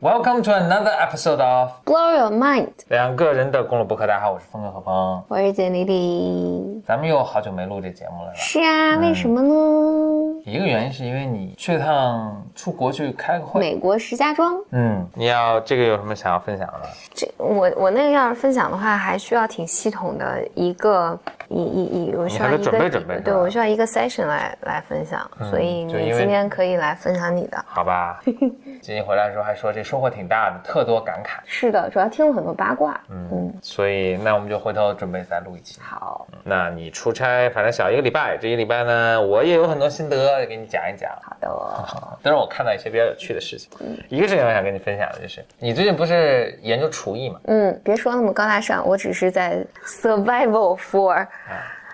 Welcome to another episode of Blow your mind，两个人的公路博客。大家好，我是峰哥何峰。我是简丽丽。咱们又好久没录这节目了，是啊，为什么呢？一个原因是因为你去趟出国去开个会，美国石家庄，嗯，你要这个有什么想要分享的？这我我那个要是分享的话，还需要挺系统的一个一一一，我需要一个准备准备对我需要一个 session 来来分享，所以你今天可以来分享你的。好吧，今天回来的时候还说这收获挺大的，特多感慨。是的，主要听了很多八卦。嗯，所以那我们就回头准备再录一期。好，那你出差反正小一个礼拜，这一礼拜呢，我也有很多心得给你讲一讲。好的，但是我看到一些比较有趣的事情。嗯一个事情我想跟你分享的就是，你最近不是研究厨艺吗？嗯，别说那么高大上，我只是在 survival for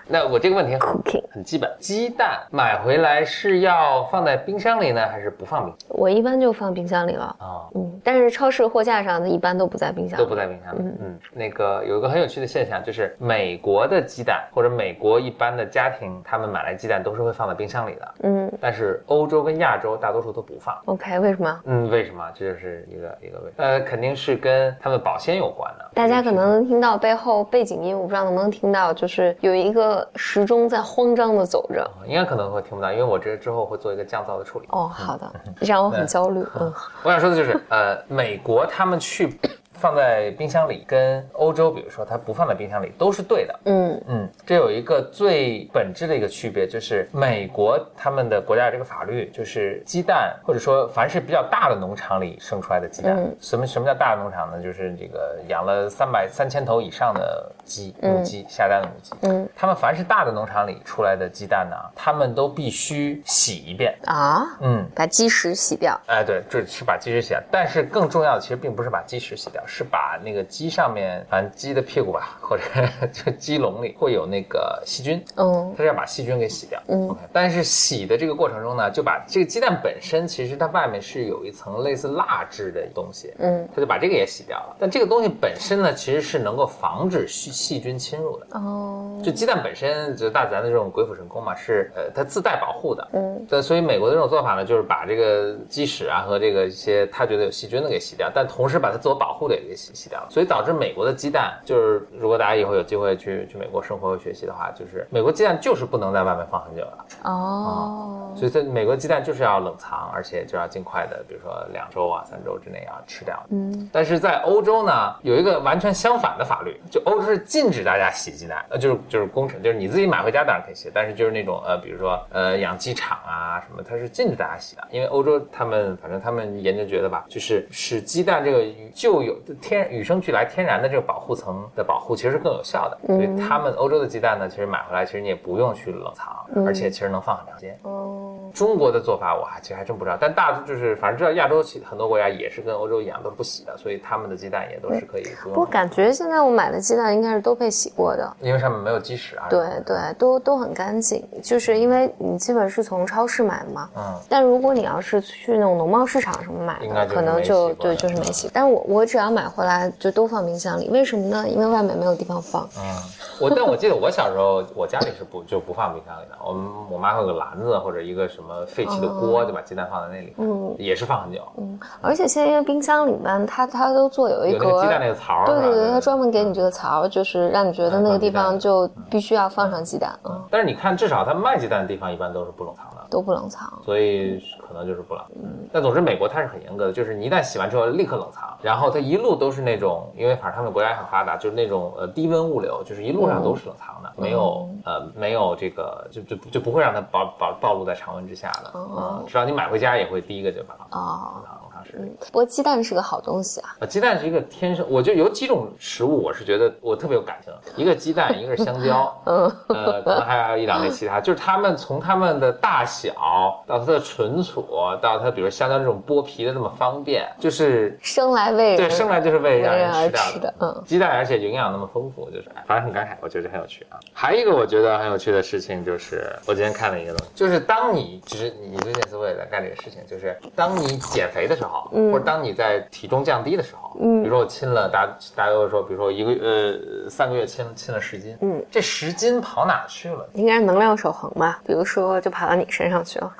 那我这个问题很基本，鸡蛋买回来是要放在冰箱里呢，还是不放冰箱我一般就放冰箱里了。啊？嗯，但是超市货架上的一般都不在冰箱里，都不在冰箱里。嗯，那个有一个很有趣的现象，就是美国的鸡蛋或者美国一般的家庭，他们买来鸡蛋都是会放在冰箱里的。嗯但是欧洲跟亚洲大多数都不放。，OK，为什么？嗯，为什么？这就是一个一个问呃，肯定是跟他们保鲜有关的。大家可能能听到背后背景音，我不知道能不能听到，就是有一个时钟在慌张的走着。应该可能会听不到，因为我这之后会做一个降噪的处理。哦，好的，让我很焦虑。嗯，我想说的就是，呃，美国他们去放在冰箱里，跟欧洲，比如说它不放在冰箱里，都是对的。嗯嗯，这有一个最本质的一个区别，就是美国他们的国家的这个法律，就是鸡蛋或者说凡是比较大的农场里生出来的鸡蛋，嗯什么什么叫大的农场呢？就是这个养了三百三千头以上的鸡，母鸡下蛋的母鸡，嗯他们凡是大的农场里出来的鸡蛋呢，他们都必须洗一遍。啊，嗯，把鸡屎洗掉。哎，对，这是把鸡屎洗掉，但是更重要的其实并不是把鸡屎洗掉，是把那个鸡上面，反正鸡的屁股吧，或者 就鸡笼里会有那个细菌，嗯它是要把细菌给洗掉。嗯但是洗的这个过程中呢，就把这个鸡蛋本身其实它外面是有一层类似蜡质的东西，嗯它就把这个也洗掉了。但这个东西本身呢，其实是能够防止细细菌侵入的。哦，就鸡蛋本身，就大自然的这种鬼斧神工嘛，是呃它自带保护的。嗯对，所以美国的这种做法呢，就是把这个鸡屎啊和这个一些他觉得有细菌的给洗掉，但同时把它自我保护的也给洗洗掉了。所以导致美国的鸡蛋，就是如果大家以后有机会去去美国生活和学习的话，就是美国鸡蛋就是不能在外面放很久的。哦，所以在美国鸡蛋就是要冷藏，而且就要尽快的，比如说两周啊、三周之内要吃掉。嗯但是在欧洲呢，有一个完全相反的法律，就欧洲是禁止大家洗鸡蛋，呃，就是就是工程，就是你自己买回家当然可以洗，但是就是那种呃，比如说呃养鸡场啊什么，它是禁止大家洗的，因为欧洲他们反正他们研究觉得吧，就是使鸡蛋这个与就有的天与生俱来天然的这个保护层的保护其实是更有效的，所以他们欧洲的鸡蛋呢，其实买回来其实你也不用去冷藏，而且其实能放很长时间。哦，中国的做法我还其实还真不知道，但大就是反正知道亚洲其很多国家也是跟欧洲一样都是不洗的，所以他们的鸡蛋也都是可以不用，我感觉现在我买的鸡蛋应该是都被洗过的。因为上面没有鸡屎啊。对对，都都很干净，就是因为你基本是从超市买的嘛。嗯，但如果你要是去那种农贸市场什么买的，应该可能就对就是没洗。但是我我只要买回来就都放冰箱里，为什么呢？因为外面没有地方放。嗯，我但我记得我小时候，我家里是不就不放冰箱里的，我们我妈会有个篮子或者一个什么废弃的锅，就把鸡蛋放在那里，嗯也是放很久。嗯，而且现在因为冰箱里面它它都做有一格有那个鸡蛋那个槽对对对，它专门给你这个槽，就是让你觉得那个地方就必须要放上鸡蛋，嗯，但是你看，至少它卖鸡蛋的地方一般都是不冷藏的。都不冷藏。所以可能就是不冷。嗯，但总之美国它是很严格的，就是你一旦洗完之后立刻冷藏，然后它一路都是那种，因为反正他们国家也很发达，就是那种呃低温物流，就是一路上都是冷藏的，没有呃没有这个就就就不会让它暴暴暴露在常温之下的。哦嗯，只要你买回家也会第一个就把它哦冷藏冷藏室里。不过鸡蛋是个好东西啊，啊，鸡蛋是一个天生，我就有几种食物，我是觉得我特别有感情，一个鸡蛋，一个是香蕉，嗯，呃，可能还有一两类其他，就是它们从它们的大小到它的存储，到它比如香蕉这种剥皮的那么方便，就是生来为人对生来就是为让人吃掉的嗯鸡蛋，而且营养那么丰富，就是哎反正很感慨，我觉得很有趣啊。还有一个我觉得很有趣的事情就是，我今天看了一个东西，就是当你其实你最近似乎也在干这个事情，就是当你减肥的时候，嗯或者当你在体重降低的时候，嗯，比如说我亲了，大家大家都会说，比如说一个呃三个月亲亲了十斤，嗯，这十斤跑哪去了？应该是能量守恒吧，比如说就跑到你身上去了。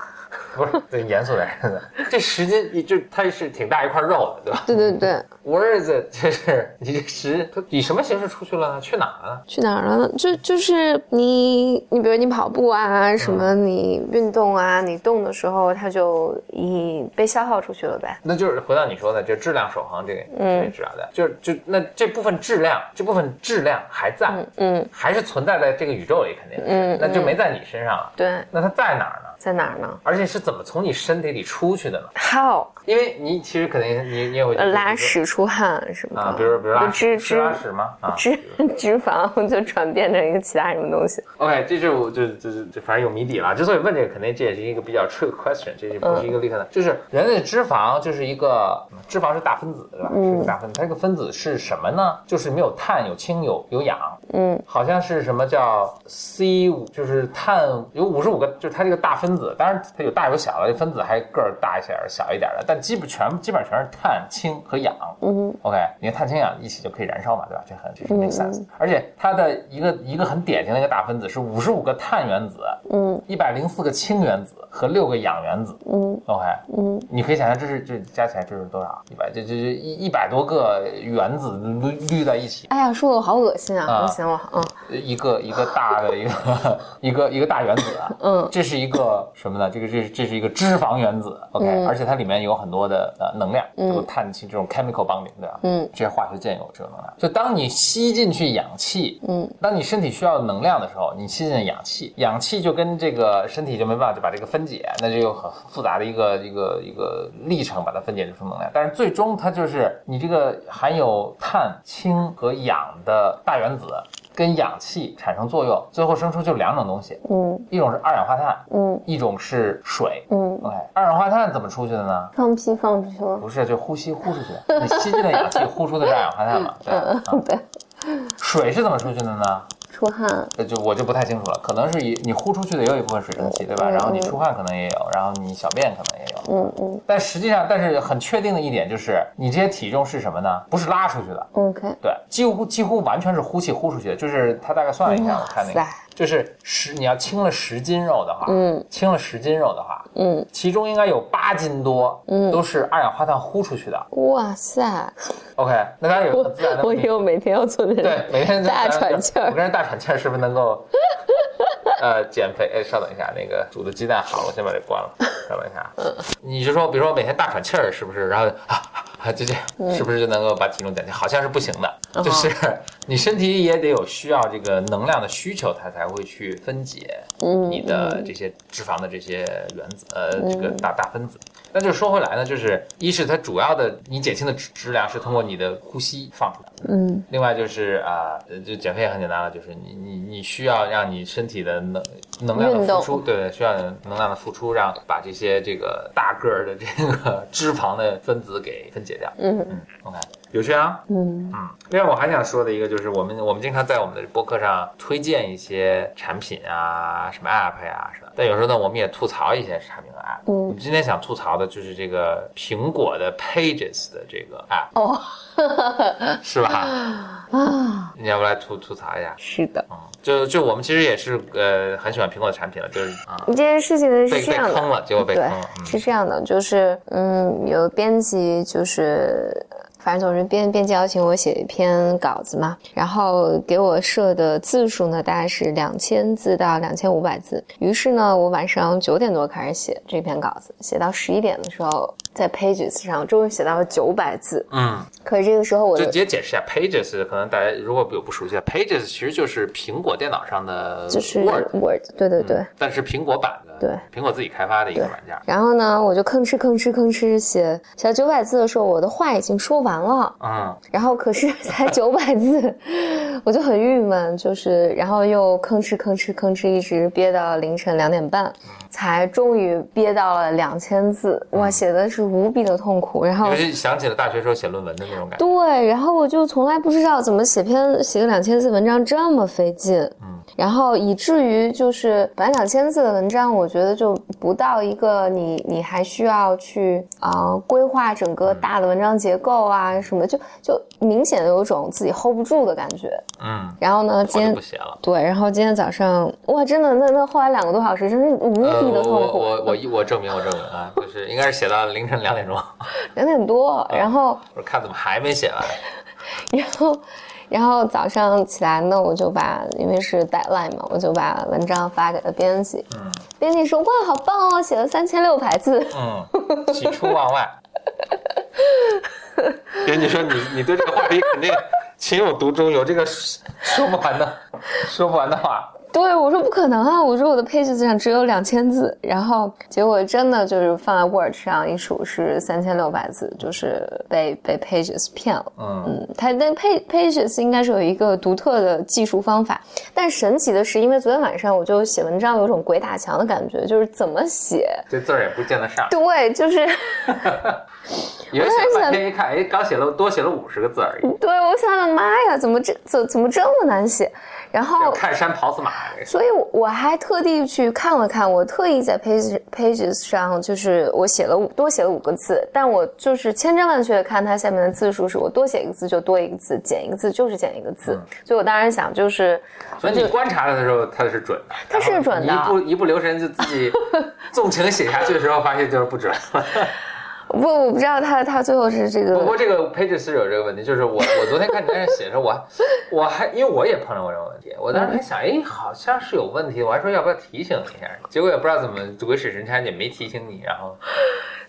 不是，对，严肃点。这十斤，你就它是挺大一块肉的，对吧对对对，？Where is it？就是你这十，它以什么形式出去了呢？去哪儿了？去哪儿了呢？就就是你，你比如你跑步啊，什么你运动啊，你动的时候，它就已被消耗出去了呗。那就是回到你说的，就质量守恒这个这个质量的，就是就那这部分质量，这部分质量还在，嗯，还是存在在这个宇宙里，肯定是，嗯那就没在你身上了。对，那它在哪儿呢？在哪儿呢而且是怎么从你身体里出去的呢？？How？因为你其实肯定你你也会呃，拉屎出汗什么的啊，比如比如拉脂屎是拉屎吗？啊脂脂肪就转变成一个其他什么东西。，OK，这就就就就就反正有谜底了。之所以问这个，肯定这也是一个比较 trick question，这是不是一个立刻的？就是人类的脂肪就是一个脂肪是大分子，对吧？是个大分子，它这个分子是什么呢？就是没有碳、有氢、有有氧。嗯，好像是什么叫 C 五，就是碳有五十五个，就是它这个大分子，当然它有大有小的，分子还个儿大一些儿，小一点的，但基本全基本上全是碳、氢和氧。嗯 OK，你看碳氢氧一起就可以燃烧嘛，对吧？这很这是 make sense。而且它的一个一个很典型的一个大分子是五十五个碳原子，嗯一百零四个氢原子和六个氧原子。嗯 OK，嗯，你可以想象这是这加起来这是多少？一百这这这一一百多个原子捋捋在一起，哎呀，说的我好恶心啊！行了，嗯一个一个大的一个一个一个大原子，啊嗯这是一个什么呢？这个这这是一个脂肪原子，OK，、嗯而且它里面有很多的呃能量，有碳氢这种 chemical bonding，对吧？嗯这些化学键有这个能量。就当你吸进去氧气，嗯，当你身体需要能量的时候，你吸进氧气，氧气就跟这个身体就没办法就把这个分解，那就有很复杂的一个一个一个历程把它分解成能量。但是最终它就是你这个含有碳、氢和氧的大原子。跟氧气产生作用，最后生出就两种东西，嗯一种是二氧化碳，嗯一种是水。嗯，OK，二氧化碳怎么出去的呢？放屁放出去了。不是，就呼吸呼出去。你吸进的氧气，呼出的是二氧化碳嘛？对。啊嗯，对，水是怎么出去的呢？出汗。那就我就不太清楚了，可能是以你呼出去的也有一部分水蒸气，对吧？嗯然后你出汗可能也有，然后你小便可能也有。嗯嗯但实际上，但是很确定的一点就是，你这些体重是什么呢？不是拉出去的，，OK。对，几乎几乎完全是呼气呼出去的。就是他大概算了一下，我看那个就是十你要轻了十斤肉的话，嗯轻了十斤肉的话，嗯，其中应该有八斤多，嗯都是二氧化碳呼出去的。哇塞！OK，那当然有我很自然的 我以后每天要做这对，每天大喘气儿我跟人大喘气儿是不是能够 呃减肥？哎，稍等一下，那个煮的鸡蛋好了，我先把这关了。稍等一下，嗯你就说，比如说我每天大喘气儿，是不是？然后啊啊，就这，样是不是就能够把体重减轻？好像是不行的，哦就是 你身体也得有需要这个能量的需求，它才会去分解嗯你的这些脂肪的这些原子，呃，这个大大分子。那就说回来呢，就是一是它主要的你减轻的质质量是通过你的呼吸放出来的。嗯另外就是啊，呃就减肥也很简单了，就是你你你需要让你身体的能能量的付出，对对，需要能量的付出，让把这些这个大个儿的这个 脂肪的分子给分解掉。嗯嗯，OK，有趣啊。嗯嗯，另外我还想说的一个就是，我们我们经常在我们的播客上推荐一些产品啊，什么 App 呀、什么，但有时候呢，我们也吐槽一些产品和 App。嗯我们今天想吐槽的就是这个苹果的 Pages 的这个 App，哦是吧？啊，你要不来吐吐槽一下？是的。嗯，就就我们其实也是呃很喜欢苹果的产品了，就是啊这件事情是这样的，坑了，结果被坑对了。，嗯是这样的，就是嗯，有编辑就是。反正总是编编辑邀请我写一篇稿子嘛，然后给我设的字数呢大概是两千字到两千五百字。于是呢，我晚上九点多开始写这篇稿子，写到十一点的时候，在 Pages 上终于写到了九百字。嗯，可是这个时候我就直接解释一下，Pages 可能大家如果有不熟悉的，Pages 其实就是苹果电脑上的就是 Word，Word，对对对。但是苹果版的，对，苹果自己开发的一个软件。然后呢，我就吭哧吭哧吭哧写，写到九百字的时候，我的话已经说完了。嗯，然后可是才九百字，我就很郁闷，就是然后又吭哧吭哧吭哧一直憋到凌晨两点半，才终于憋到了两千字。哇，写的是无比的痛苦。然后尤其想起了大学时候写论文的那种感觉。对，然后我就从来不知道怎么写篇写个两千字文章这么费劲。嗯然后以至于就是本来两千字的文章，我觉得就不到一个你你还需要去啊、规划整个大的文章结构啊什么，就就明显的有种自己 hold 不住的感觉。嗯，然后呢，今天不写了。对，然后今天早上哇，真的那那后来两个多小时，真是无呃，比的我我痛苦。我我我证明我证明啊，就是应该是写到凌晨两点钟，两点多，然后我看怎么还没写完。然后，然后早上起来呢，我就把因为是 deadline 嘛，我就把文章发给了编辑。嗯编辑说：“哇，好棒哦，写了三千六百字。嗯，喜出望外。编辑说你你对这个话题肯定情有独钟，有这个说不完的说不完的话。对，我说不可能啊！我说我的 pages 上只有两千字，然后结果真的就是放在 Word 上一数是三千六百字，就是被被 pages 骗了。嗯嗯，它那 page pages 应该是有一个独特的技术方法，但神奇的是，因为昨天晚上我就写文章有种鬼打墙的感觉，就是怎么写，这字儿也不见得上，对，就是以为写天一看，哎，刚写了多写了五十个字而已。对我想想，妈呀，怎么这怎怎么这么难写？然后看山跑死马，所以我我还特地去看了看，我特意在 pages pages 上，就是我写了五多写了五个字，但我就是千真万确的看它下面的字数，是我多写一个字就多一个字，减一个字就是减一个字。所以我当然想就是，所以你观察它的时候，它是准的，它是准的一不一不留神就自己纵情写下去的时候，发现就是不准。不，我不知道他他最后是这个不过，这个 Page 是有这个问题，就是我我昨天看你在那写的时候，我还我还因为我也碰到过这种问题，我当时还想，哎，好像是有问题，我还说要不要提醒一下，结果也不知道怎么鬼使神差也没提醒你，然后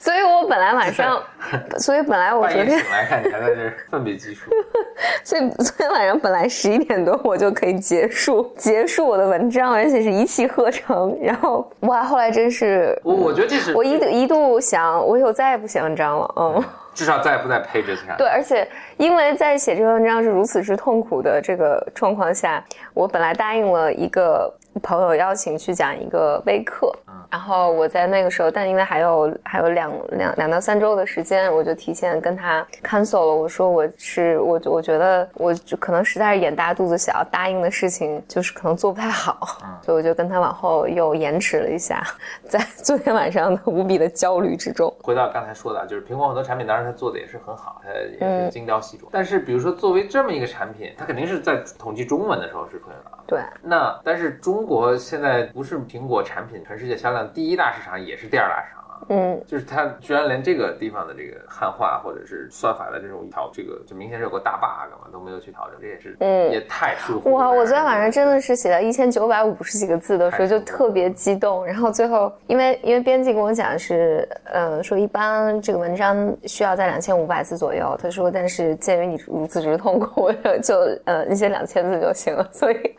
所以我本来晚上，所以本来我昨天醒来看你还在这儿奋笔疾书。所以昨天晚上本来十一点多我就可以结束结束我的文章，而且是一气呵成。然后哇，后来真是我我觉得这是我一度一度想，我以后再也不写文章了。嗯，至少再也不在 Pages 上。对，而且因为在写这篇文章是如此之痛苦的这个状况下，我本来答应了一个朋友邀请去讲一个微课，然后我在那个时候，但因为还有还有两两两到三周的时间，我就提前跟他 cancel 了。我说我是我我觉得我就可能实在是眼大肚子小，答应的事情就是可能做不太好，所以我就跟他往后又延迟了一下，在昨天晚上的无比的焦虑之中。回到刚才说的，啊就是苹果很多产品，当然它做的也是很好，它也是精雕细琢。但是比如说作为这么一个产品，它肯定是在统计中文的时候是可以的啊。对，那但是中国现在不是苹果产品全世界销量第一大市场，也是第二大市场。嗯，就是他居然连这个地方的这个汉化或者是算法的这种调，这个就明显是有个大 bug 嘛，都没有去调整，这也是，嗯也太舒服了。哇！我昨天晚上真的是写到一千九百五十几个字的时候，就特别激动。然后最后，因为因为编辑跟我讲是，呃，说一般这个文章需要在两千五百字左右。他说，但是鉴于你如此之痛苦，我就呃你写两千字就行了。所以，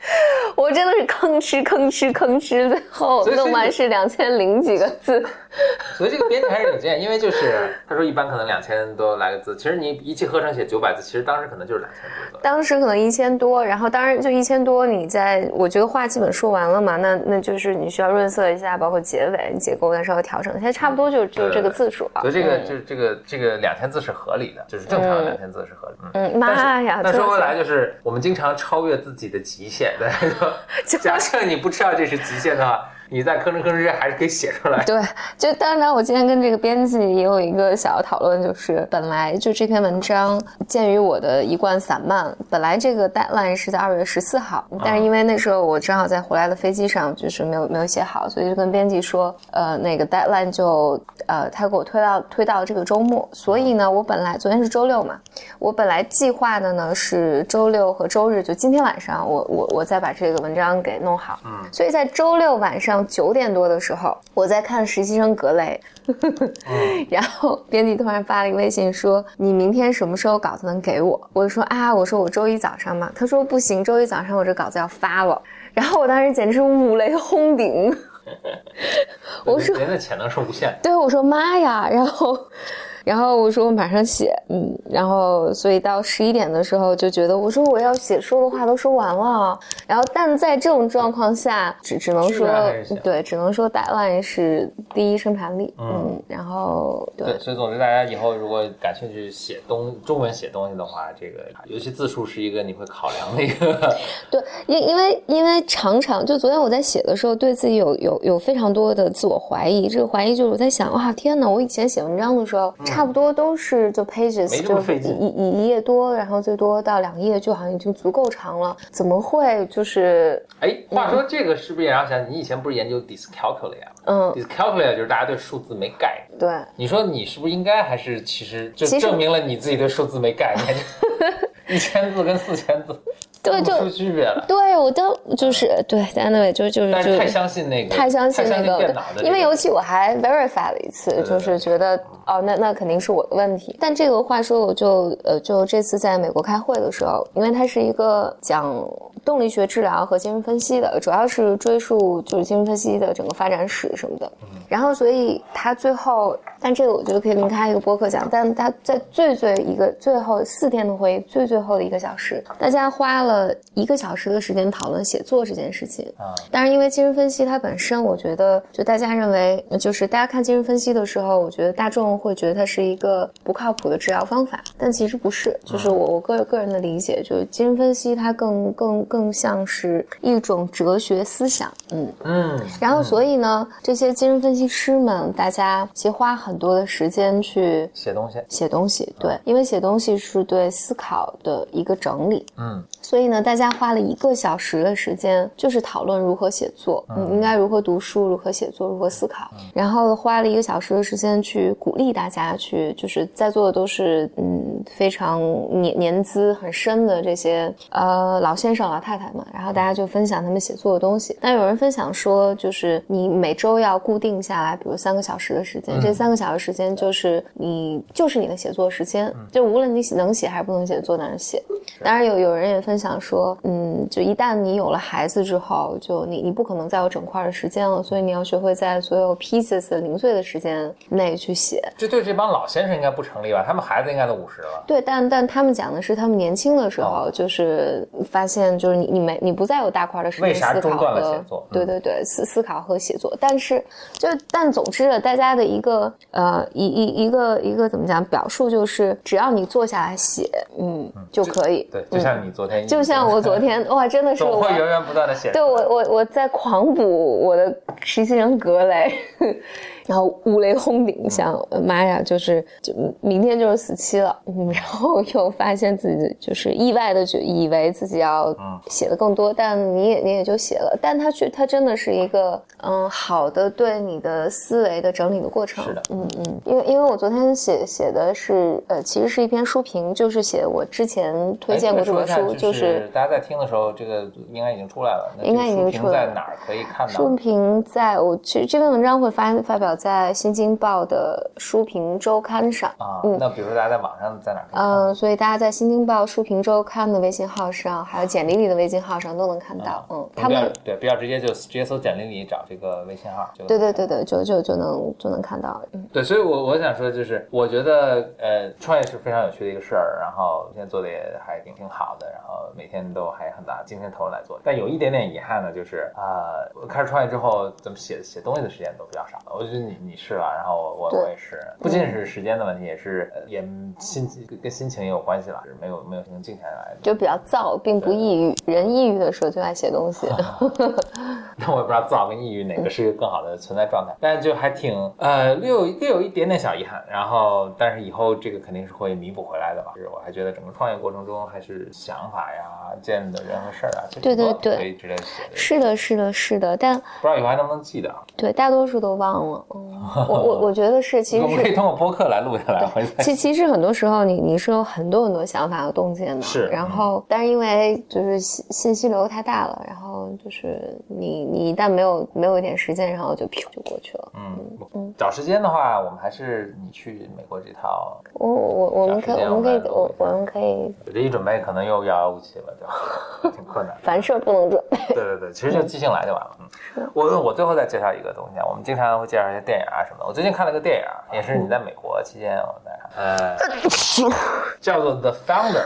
我真的是吭哧吭哧吭哧，最后弄完是两千零几个字。所以这个编辑还是有经验，因为就是他说一般可能两千多来个字，其实你一气呵成写九百字，其实当时可能就是两千多字。当时可能一千多，然后当然就一千多，你在我觉得话基本说完了嘛，那那就是你需要润色一下，包括结尾你结构再稍微调整，现在差不多就就这个字数了。所以这个嗯就是这个这个两千字是合理的，就是正常的两千字是合理的。嗯。嗯，妈呀！但真的是说回来，就是我们经常超越自己的极限。大家说，假设你不知道这是极限的话，你在吭哧吭哧还是可以写出来。对，就当然，我今天跟这个编辑也有一个小的讨论，就是本来就这篇文章，鉴于我的一贯散漫，本来这个 deadline 是在二月十四号，但是因为那时候我正好在回来的飞机上，就是没有没有写好，所以就跟编辑说，呃，那个 deadline 就呃他给我推到推到这个周末，所以呢，我本来昨天是周六嘛，我本来计划的呢是周六和周日，就今天晚上我我我再把这个文章给弄好，嗯，所以在周六晚上九点多的时候，我在看实习生格雷，然后编辑突然发了一个微信说：“你明天什么时候稿子能给我？”我就说：“啊，我说我周一早上嘛。”他说：“不行，周一早上我这稿子要发了。”然后我当时简直是五雷轰顶，我说人的潜能是无限的。对，我说妈呀，然后，然后我说我马上写，嗯，然后所以到十一点的时候就觉得我说我要写说的话都说完了，然后但在这种状况下，只只能说对，只能说 deadline 是第一生产力，嗯，然后对，所以总之大家以后如果感兴趣写东中文写东西的话，这个尤其字数是一个你会考量的一个，对，因因为因为常常就昨天我在写的时候，对自己有有有非常多的自我怀疑，这个怀疑就是我在想，哇，天哪，我以前写文章的时候，差不多都是就 pages 就一一一页多，然后最多到两页，就好像已经足够长了，怎么会就是？哎，话说这个是不是也让想你以前不是研究 dyscalculia？嗯，dyscalculia 就是大家对数字没概念。对，你说你是不是应该还是其实就证明了你自己对数字没概念？一千字跟四千字。对，就出区别了。对，我都就是对，anyway，就就是就太相信那个，太相信那个，因为尤其我还 verify 了一次，就是觉得哦，那那肯定是我的问题。但这个话说，我就呃，就这次在美国开会的时候，因为它是一个讲动力学治疗和精神分析的，主要是追溯就是精神分析的整个发展史什么的。然后，所以他最后，但这个我觉得可以另开一个播客讲。但他在最最一个最后四天的会议，最最后的一个小时，大家花了。呃，一个小时的时间讨论写作这件事情。啊，但是因为精神分析它本身，我觉得就大家认为，就是大家看精神分析的时候，我觉得大众会觉得它是一个不靠谱的治疗方法，但其实不是，就是我我个个人的理解，就是精神分析它更更更像是一种哲学思想，嗯。嗯，然后所以呢，这些精神分析师们，大家其实花很多的时间去写东西，写东西，对，因为写东西是对思考的一个整理，嗯。所以呢，大家花了一个小时的时间，就是讨论如何写作，嗯，应该如何读书，如何写作，如何思考。然后花了一个小时的时间去鼓励大家去，就是在座的都是嗯非常年年资很深的这些呃老先生老太太们。然后大家就分享他们写作的东西。但有人分享说，就是你每周要固定下来，比如三个小时的时间，这三个小时时间就是你就是你的写作时间，就无论你能写还是不能写，坐那儿写。当然有有人也分。享说，嗯，就一旦你有了孩子之后，就你你不可能再有整块的时间了，所以你要学会在所有 pieces 零碎的时间内去写。这对这帮老先生应该不成立吧？他们孩子应该都五十了。对，但但他们讲的是他们年轻的时候，就是发现就是你你没你不再有大块的时间思考和写作对对对思思考和写作。但是就但总之，大家的一个呃一一一个一个怎么讲表述就是，只要你坐下来写，嗯就可以。对，就像你昨天。就像我 昨天哇，真的是我会源源不断的写。对我我我在狂补我的实习生格雷。然后五雷轰顶，想妈呀，就是就明天就是死期了，然后又发现自己就是意外的就以为自己要写的更多，但你也你也就写了，但他去他真的是一个嗯好的对你的思维的整理的过程，是的，嗯嗯，因为因为我昨天写写的是呃其实是一篇书评，就是写我之前推荐过这本书，就是大家在听的时候，这个应该已经出来了，应该已经出来了。在哪儿可以看到？书评在我其实这篇文章会发发表。在《新京报》的书评周刊上啊，那比如说大家在网上在哪看？嗯，所以大家在《新京报》书评周刊的微信号上，还有简历里的微信号上都能看到。嗯，他们对比较直接，就直接搜简历里找这个微信号。对对对对，就就就能就能看到。嗯，对，所以我我想说，就是我觉得呃，创业是非常有趣的一个事儿，然后现在做的也还挺挺好的，然后每天都还很大精神投入来做。但有一点点遗憾呢，就是啊，开始创业之后，怎么写写东西的时间都比较少了。我觉得。你你是吧，然后我我也是，不仅仅是时间的问题，也是也心情跟心情也有关系了，是没有没有心情静下来，就比较躁，并不抑郁。人抑郁的时候就爱写东西。那我也不知道躁跟抑郁哪个是一个更好的存在状态，但是就还挺呃略有略有一点点小遗憾。然后，但是以后这个肯定是会弥补回来的吧。就是我还觉得整个创业过程中，还是想法呀、见的人和事儿啊，对对对，可以直接写。是的，是的，是的，但不知道以后还能不能记得。对，大多数都忘了。我我 我觉得是，其实我们可以通过播客来录下来。其其实很多时候，你你是有很多很多想法和洞见的，是。然后，但是因为就是信信息流太大了，然后，就是你你一旦没有没有一点时间，然后就噗就过去了。嗯，找时间的话，我们还是你去美国这套，我我我们可我们可以我我我们可以我这一准备可能又遥遥无期了，就 挺困难。凡事不能。对对对，其实就即兴来就完了。嗯，我我最后再介绍一个东西啊，我们经常会介绍一些电影啊什么的。我最近看了个电影，也是你在美国期间我在看，呃，叫做《The Founder》，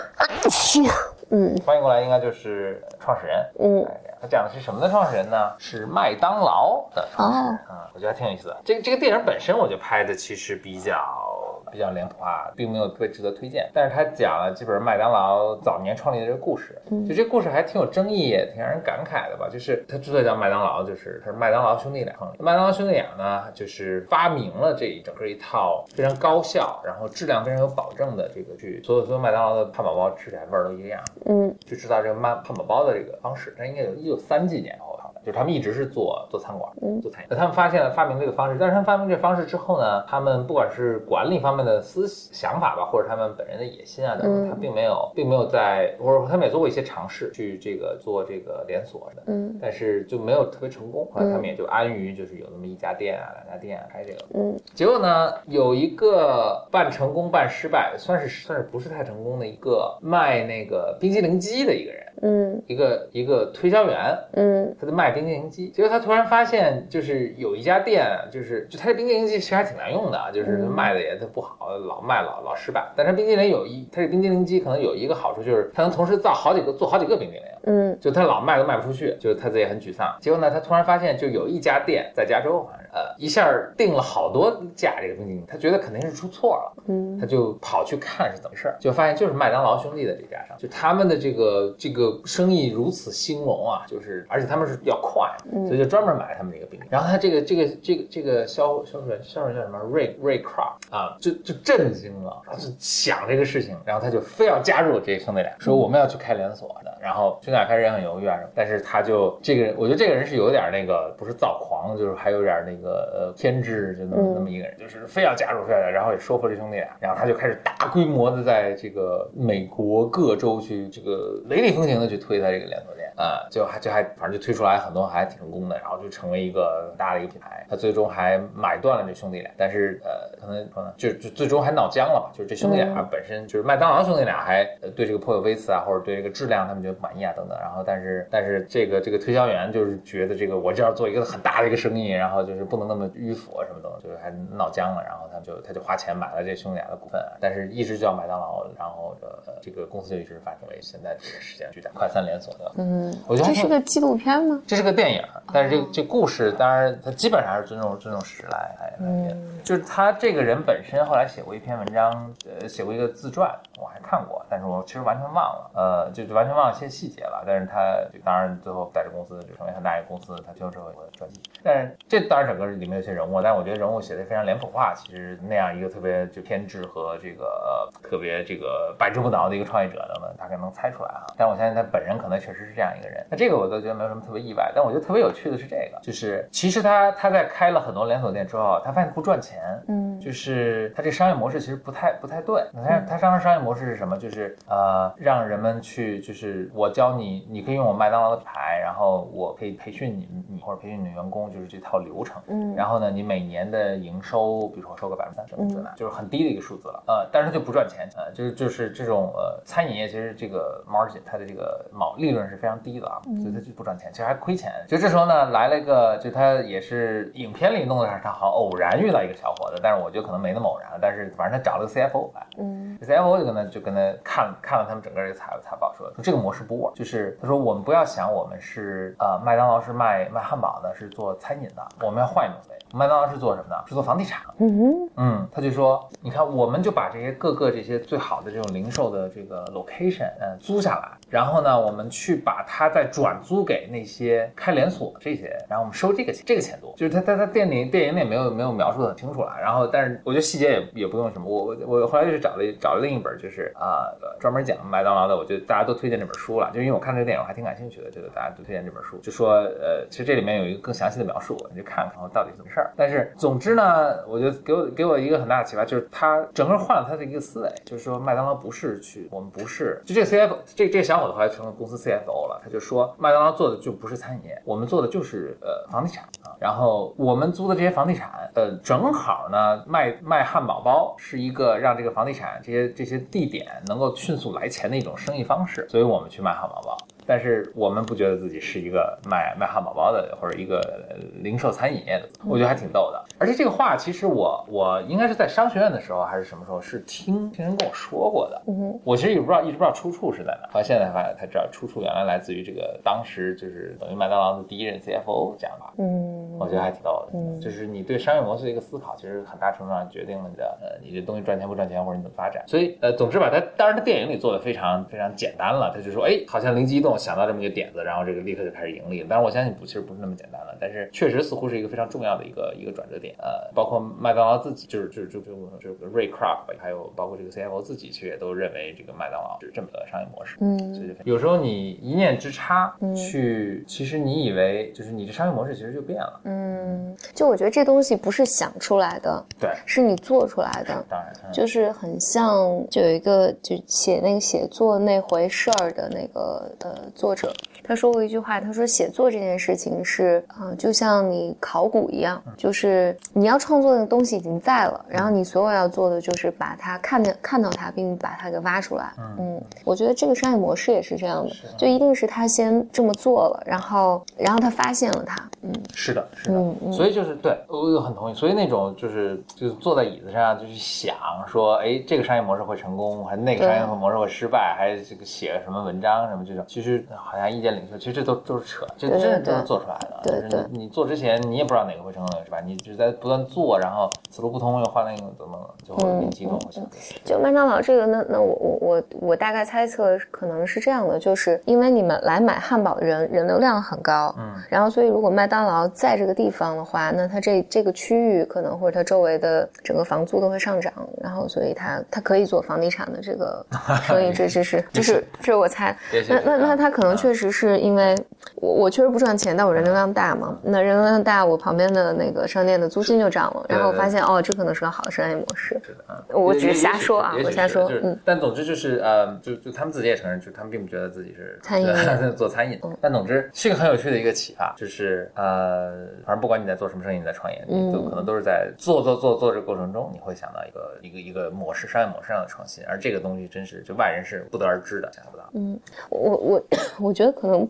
嗯翻译过来应该就是创始人。嗯大概这样它讲的是什么的创始人呢？是麦当劳的创始人。哦嗯，我觉得还挺有意思的。这个这个电影本身，我觉得拍的其实比较比较脸谱化，并没有特别值得推荐。但是他讲了基本上麦当劳早年创立的这个故事，就这故事还挺有争议，也挺让人感慨的吧。就是他之所以叫麦当劳，就是他是麦当劳兄弟俩。麦当劳兄弟俩呢，就是发明了这一整个一套非常高效，然后质量非常有保证的这个去所有所有麦当劳的汉堡包吃起来味儿都一个样。嗯就知道这个麦汉堡包的这个方式，它应该有一九三几年就是他们一直是做做餐馆，嗯做餐饮。那他们发现了发明这个方式，但是他们发明这个方式之后呢，他们不管是管理方面的思想法吧，或者他们本人的野心啊等等，嗯他并没有并没有在，或者说他们也做过一些尝试去这个做这个连锁的，嗯但是就没有特别成功。后来他们也就安于就是有那么一家店啊、两家店啊开这个。嗯结果呢，有一个半成功半失败，算是算是不是太成功的一个卖那个冰激凌机的一个人，嗯一个一个推销员，嗯他在卖冰激凌机。结果他突然发现，就是有一家店，就是就他这冰激凌机其实还挺难用的，啊，就是嗯卖的也他不好，老卖老老失败。但是冰激凌有一，他这冰激凌机可能有一个好处，就是它能同时造好几个做好几个冰激凌。嗯就他老卖都卖不出去，就是他自己也很沮丧。结果呢，他突然发现，就有一家店在加州，好像是呃，一下订了好多架这个冰激凌，他觉得肯定是出错了，嗯他就跑去看是怎么回事儿，就发现就是麦当劳兄弟的这家上，就他们的这个这个生意如此兴隆啊，就是而且他们是要快，所以就专门买他们这个冰激凌。然后他这个这个这个这个销销售员销售员叫什么 Ray Ray Kroc 啊，就就震惊了，然后就想这个事情，然后他就非要加入这兄弟俩，说我们要去开连锁的。然后兄弟俩开始也很犹豫啊什么，但是他就这个人，我觉得这个人是有点那个不是躁狂，就是还有点那个呃偏执，就那么嗯那么一个人，就是非要加入非要加入，然后也说服这兄弟俩，然后他就开始大规模的在这个美国各州去这个雷厉风行的去推他这个连锁店啊，就还就还反正就推出来很多还挺成功的，然后就成为一个很大的一个品牌。他最终还买断了这兄弟俩，但是呃可能可能就就最终还闹僵了嘛，就是这兄弟俩嗯本身就是麦当劳兄弟俩还呃对这个颇有微词啊，或者对这个质量他们觉得不满意啊等等。然后但是但是这个这个推销员就是觉得这个我这要做一个很大的一个生意，然后就是不能那么迂腐啊什么的，就是还闹僵了。然后他就他就花钱买了这兄弟俩的股份，啊但是一直叫麦当劳，然后呃这个公司就一直发展为现在这个时间巨大快餐连锁的。嗯，我觉得这是个纪录片吗？这是个电影，但是这这故事当然它基本上是尊重尊重史来来来编，就是他这个人本身后来写过一篇文章，呃，写过一个自传，我还看过，但是我其实完全忘了，呃，就就完全忘了一些细节了。但是他就当然最后带着公司就成为很大一个公司，他最后之后有个传记。但是这当然整个里面有些人物，但是我觉得人物写的非常脸谱化。其实那样一个特别就偏执和这个、呃、特别这个百折不挠的一个创业者等等，大概能猜出来啊。但我相信他本人可能确实是这样一个人。那这个我都觉得没有什么特别意外。但我觉得特别有趣的是这个，就是其实他他在开了很多连锁店之后，他发现不赚钱。嗯就是他这商业模式其实不太不太对。你看他商商业模式是什么？就是呃，让人们去，就是我教你，你你可以用我麦当劳的牌，然后我可以培训你你或者培训你的员工，就是这套流程。嗯然后呢，你每年的营收，比如说收个百分之三十，嗯这那，就是很低的一个数字了。呃，但是它就不赚钱，呃，就是就是这种呃餐饮业其实这个 margin 它的这个毛利润是非常低的啊，所以它就不赚钱，其实还亏钱。就这时候呢，来了一个，就他也是影片里弄的是他好像偶然遇到一个小伙子，但是我觉得可能没那么偶然，但是反正他找了个 CFO 来，嗯这 CFO 就跟他就跟他看看了他们整个这个财财报说，说这个模式不 work，就是他说我们不要想我们是呃麦当劳是卖卖汉堡的，是做餐饮的，我们要换一种思维。麦当劳是做什么的？是做房地产。嗯嗯，他就说，你看，我们就把这些各个这些最好的这种零售的这个 location，嗯，租下来，然后呢，我们去把它再转租给那些开连锁这些，然后我们收这个钱，这个钱多，就是他他他电影电影里没有没有描述的很清楚了，然后但但是我觉得细节也也不用什么。我我我后来就是找了找了另一本，就是啊、专门讲麦当劳的，我觉得大家都推荐这本书了，就因为我看这个电影我还挺感兴趣的，这个大家都推荐这本书，就说呃，其实这里面有一个更详细的描述，你去看看到底怎么事儿。但是总之呢，我觉得给我给我一个很大的启发，就是他整个换了他的一个思维，就是说麦当劳不是去，我们不是，就这 CFO 这这小伙子后来成了公司 CFO 了，他就说麦当劳做的就不是餐饮业，我们做的就是呃房地产，然后我们租的这些房地产，呃，正好呢卖卖汉堡包是一个让这个房地产这些这些地点能够迅速来钱的一种生意方式，所以我们去卖汉堡包。但是我们不觉得自己是一个卖卖汉堡包的，或者一个呃零售餐饮业的，我觉得还挺逗的。而且这个话其实我我应该是在商学院的时候还是什么时候是听听人跟我说过的。嗯哼，我其实也不知道，一直不知道出处是在哪，后来现在才发现才知道出处原来来自于这个当时就是等于麦当劳的第一任 CFO 讲的话。嗯，我觉得还挺逗的，嗯就是你对商业模式的一个思考，其实很大程度上决定了你的呃你这东西赚钱不赚钱，或者你怎么发展。所以呃，总之吧，他当然他电影里做的非常非常简单了，他就说哎，好像灵机一动想到这么一个点子，然后这个立刻就开始盈利了。当然我相信不，其实不是那么简单了，但是确实似乎是一个非常重要的一个一个转折点。呃，包括麦当劳自己，就是就是就就这个 Ray Kroc，还有包括这个 CFO 自己，其实也都认为这个麦当劳是这么个商业模式。嗯所以有时候你一念之差嗯去，其实你以为就是你这商业模式其实就变了。嗯，就我觉得这东西不是想出来的，对，是你做出来的。当然，嗯就是很像，就有一个就写那个写作那回事儿的那个呃作者，他说过一句话，他说写作这件事情是啊、呃就像你考古一样，就是你要创作的东西已经在了，然后你所有要做的就是把它看见看到它，并把它给挖出来。嗯，我觉得这个商业模式也是这样的，就一定是他先这么做了，然后然后他发现了它，嗯。是的，是的，嗯嗯。所以就是对我很同意。所以那种就是就是坐在椅子上就去想说，哎，这个商业模式会成功，还是那个商业模式会失败，还是这个写个什么文章什么这种，其实好像意见领袖，其实这都都是扯，这对对真的都是做出来的。对就是你你做之前你也不知道哪个会成功，是吧，你只是在不断做，然后此路不通又换另一个怎么就会灵机一动，我想。就麦当劳这个，那那我我我我大概猜测可能是这样的，就是因为你们来买汉堡的人人流量很高，嗯，然后所以如果麦当劳在这个地方的话，那它这这个区域可能或者它周围的整个房租都会上涨，然后所以它它可以做房地产的这个 生意，这这是这是这是我猜那那那它可能嗯确实是是因为我我确实不赚钱，但我人流量大嘛，那人流量大，我旁边的那个商店的租金就涨了，然后我发现哦，这可能是个好的商业模式。是的，啊，我只是瞎说啊我瞎说嗯但总之就是呃，就就他们自己也承认，就他们并不觉得自己是餐饮 做餐饮的。但总之是一个很有趣的一个启发，就是呃，反正不管你在做什么生意，你在创业，你都嗯可能都是在做做做做这个过程中，你会想到一个一个一个模式，商业模式上的创新，而这个东西真是就外人是不得而知的，想象不到。嗯，我我 我觉得可能，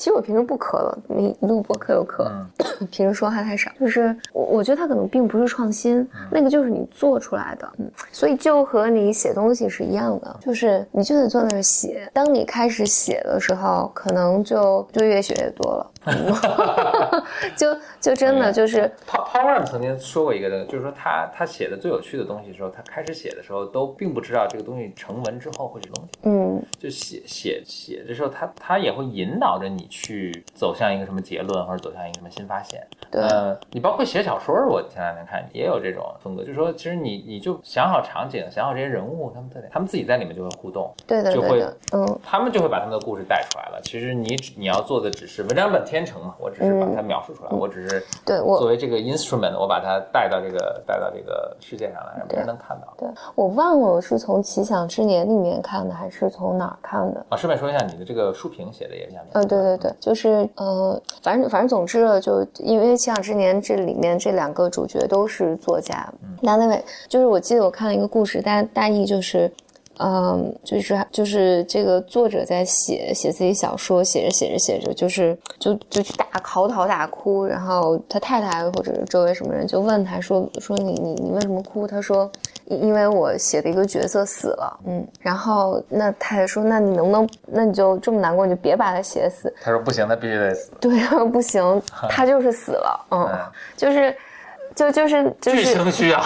其实我平时不咳了，你录播课有咳，嗯。平时说话太少，就是我我觉得它可能并不是创新，那个就是你做出来的，嗯，所以就和你写东西是一样的，就是你就得坐那儿写，当你开始写的时候，可能就就越写越多了，嗯 就就真的就是，Paul Paul Ryan 曾经说过一个，就是说他他写的最有趣的东西的时候，他开始写的时候都并不知道这个东西成文之后会是东西。嗯。就写写写的时候，他他也会引导着你去走向一个什么结论，或者走向一个什么新发现。对。呃，你包括写小说，我前两天看也有这种风格，就是说，其实你你就想好场景，想好这些人物，他们特点，他们自己在里面就会互动，对的就会对的，嗯他们就会把他们的故事带出来了。其实你你要做的只是文章本天成嘛，我只是把它描述出来，我只是对我作为这个 instrument，我把它带到这个带到这个世界上来，让别人能看到。对，我忘了我是从《奇想之年》里面看的，还是从哪儿看的。啊，顺便说一下，你的这个书评写的也是像这呃，样。对对对，就是呃，反正反正总之了，就因为《奇想之年》这里面这两个主角都是作家，那那位就是我记得我看了一个故事，大大意就是。嗯，就是就是这个作者在写写自己小说，写着写着写着，就是就就去大嚎啕大哭，然后他太太或者周围什么人就问他说说你你你为什么哭？他说因因为我写的一个角色死了，嗯，然后那太太说那你能不能那你就这么难过你就别把他写死，他说不行，他必须得死。对啊，不行，他就是死了，嗯，嗯就是，就就是就剧，情需要，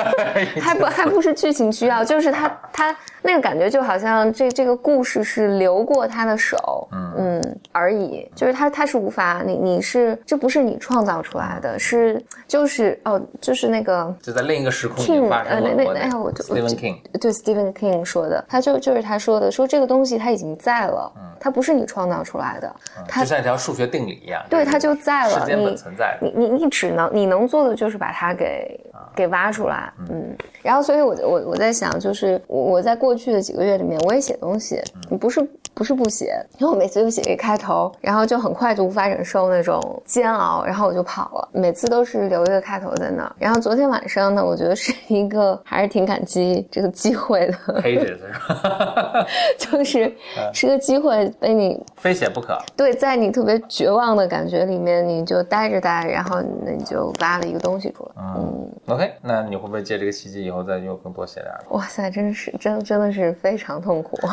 还不还不是剧情需要，就是他他那个感觉就好像这这个故事是流过他的手，嗯嗯而已，就是他他是无法你你是这不是你创造出来的，是就是哦就是那个就在另一个时空已经 King 发生了。呃那那我得哎呀我就 Stephen King，对 Stephen King 说的，他就就是他说的，说这个东西它已经在了，它不是你创造出来的，它就像一条数学定理一样，对是它就在了世间本存在的。你你你只能你能做的就是把它给给挖出来，嗯，然后所以我我我在想，就是我我在过去的几个月里面，我也写东西，你不是不是不写，因为我每次就写一个开头，然后就很快就无法忍受那种煎熬，然后我就跑了，每次都是留一个开头在那儿。然后昨天晚上呢，我觉得是一个 还是挺感激这个机会的，Pages 是吧？就是是个机会被你非写不可。对，在你特别绝望的感觉里面，你就待着待，然后你就挖了一个东西出来。嗯，OK，那你会不会借这个契机以后再又更多写点儿？哇塞，真是真真的是非常痛苦。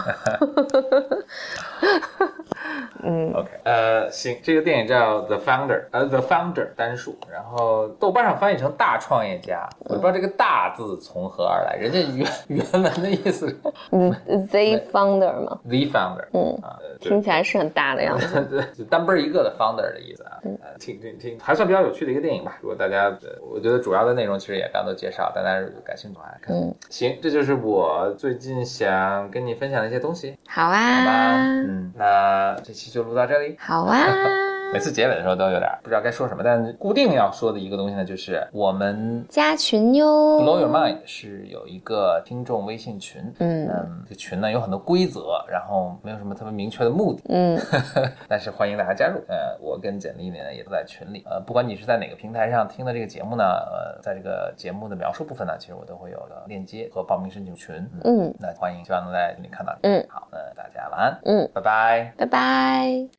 嗯 OK，呃，行，这个电影叫《The Founder》，呃，《The Founder》单数，然后豆瓣上翻译成大创业家，我不知道这个“大”字从何而来，人家原原文的意思是嗯，The Founder 嘛，The Founder，嗯听起来是很大的样子。对，就单倍儿一个的 founder 的意思啊，呃，挺挺挺还算比较有趣的一个电影吧。如果大家，呃我觉得主要的内容其实也刚刚都介绍，大家感兴趣的话。嗯，行，这就是我最近想跟你分享的一些东西，好好吧？啊，嗯，那这期就录到这里。好啊，每次结尾的时候都有点不知道该说什么，但固定要说的一个东西呢，就是我们加群哟。Blow Your Mind 是有一个听众微信群，嗯嗯，这群呢有很多规则，然后没有什么特别明确的目的，嗯 但是欢迎大家加入。呃，我跟简历呢也都在群里。呃，不管你是在哪个平台上听的这个节目呢，呃，在这个节目的描述部分呢，其实我都会有了链接和报名申请群。嗯，嗯那欢迎，希望能在这里看到你。嗯好，那大家晚安，嗯，拜拜。拜拜。